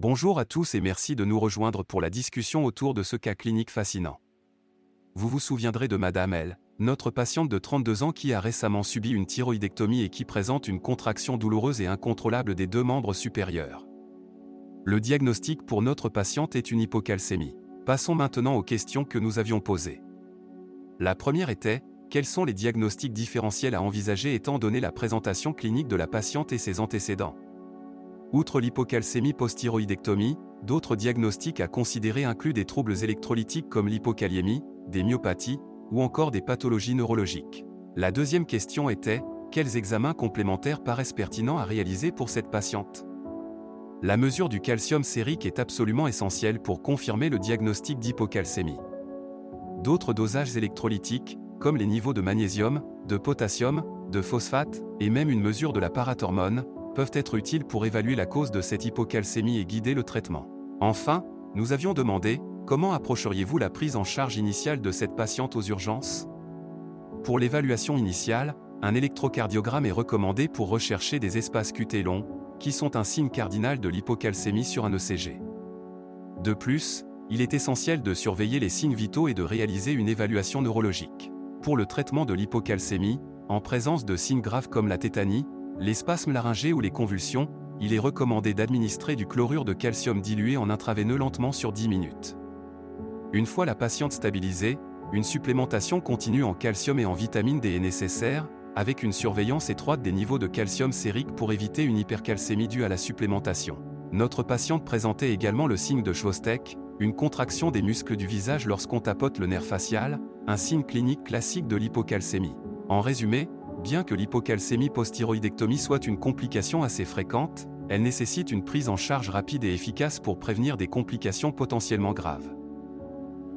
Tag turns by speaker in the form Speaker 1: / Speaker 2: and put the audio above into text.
Speaker 1: Bonjour à tous et merci de nous rejoindre pour la discussion autour de ce cas clinique fascinant. Vous vous souviendrez de Madame L, notre patiente de 32 ans qui a récemment subi une thyroïdectomie et qui présente une contraction douloureuse et incontrôlable des deux membres supérieurs. Le diagnostic pour notre patiente est une hypocalcémie. Passons maintenant aux questions que nous avions posées. La première était, quels sont les diagnostics différentiels à envisager étant donné la présentation clinique de la patiente et ses antécédents? Outre l'hypocalcémie post-thyroïdectomie, d'autres diagnostics à considérer incluent des troubles électrolytiques comme l'hypokaliémie, des myopathies, ou encore des pathologies neurologiques. La deuxième question était, quels examens complémentaires paraissent pertinents à réaliser pour cette patiente? La mesure du calcium sérique est absolument essentielle pour confirmer le diagnostic d'hypocalcémie. D'autres dosages électrolytiques, comme les niveaux de magnésium, de potassium, de phosphate, et même une mesure de la parathormone, peuvent être utiles pour évaluer la cause de cette hypocalcémie et guider le traitement. Enfin, nous avions demandé, comment approcheriez-vous la prise en charge initiale de cette patiente aux urgences Pour l'évaluation initiale, un électrocardiogramme est recommandé pour rechercher des espaces QT longs, qui sont un signe cardinal de l'hypocalcémie sur un ECG. De plus, il est essentiel de surveiller les signes vitaux et de réaliser une évaluation neurologique. Pour le traitement de l'hypocalcémie, en présence de signes graves comme la tétanie, les spasmes laryngés ou les convulsions, il est recommandé d'administrer du chlorure de calcium dilué en intraveineux lentement sur 10 minutes. Une fois la patiente stabilisée, une supplémentation continue en calcium et en vitamine D est nécessaire, avec une surveillance étroite des niveaux de calcium sérique pour éviter une hypercalcémie due à la supplémentation. Notre patiente présentait également le signe de Schwostek, une contraction des muscles du visage lorsqu'on tapote le nerf facial, un signe clinique classique de l'hypocalcémie. En résumé, Bien que l'hypocalcémie post-thyroïdectomie soit une complication assez fréquente, elle nécessite une prise en charge rapide et efficace pour prévenir des complications potentiellement graves.